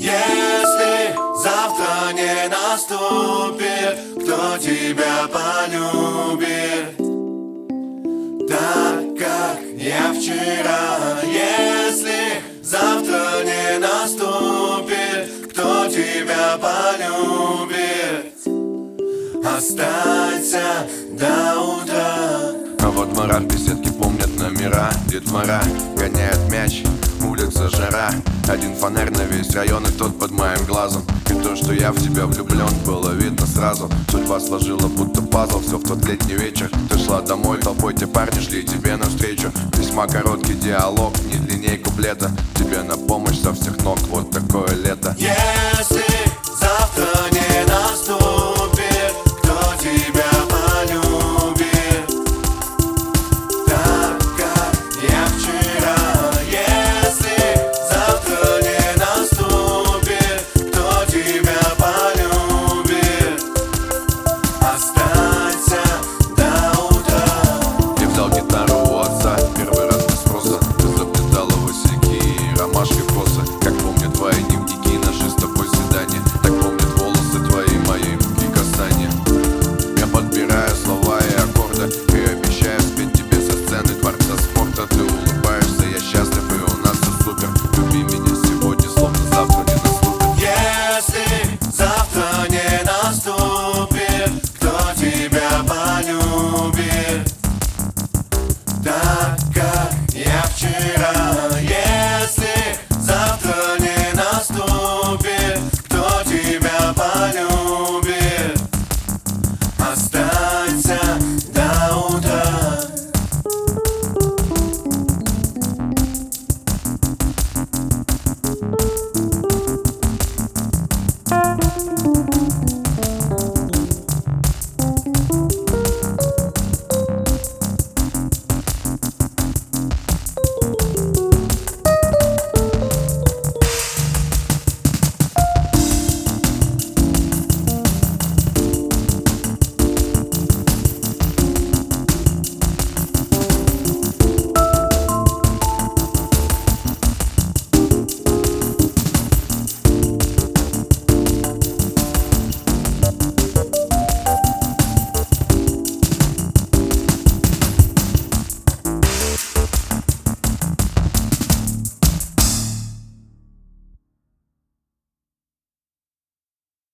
Если завтра не наступит Кто тебя полюбит? Так, как я вчера Если завтра не наступит Кто тебя полюбит? Останься до утра. А во дворах беседки помнят номера. Детвора гоняет мяч, Один фонарь на весь район и тот под моим глазом. И то, что я в тебя влюблен, было видно сразу. Судьба сложила будто пазл, все в тот летний вечер. Ты шла домой, толпой те парни шли тебе навстречу. Весьма короткий диалог, не длинней куплета. Тебе на помощь со всех ног, вот такое лето. Если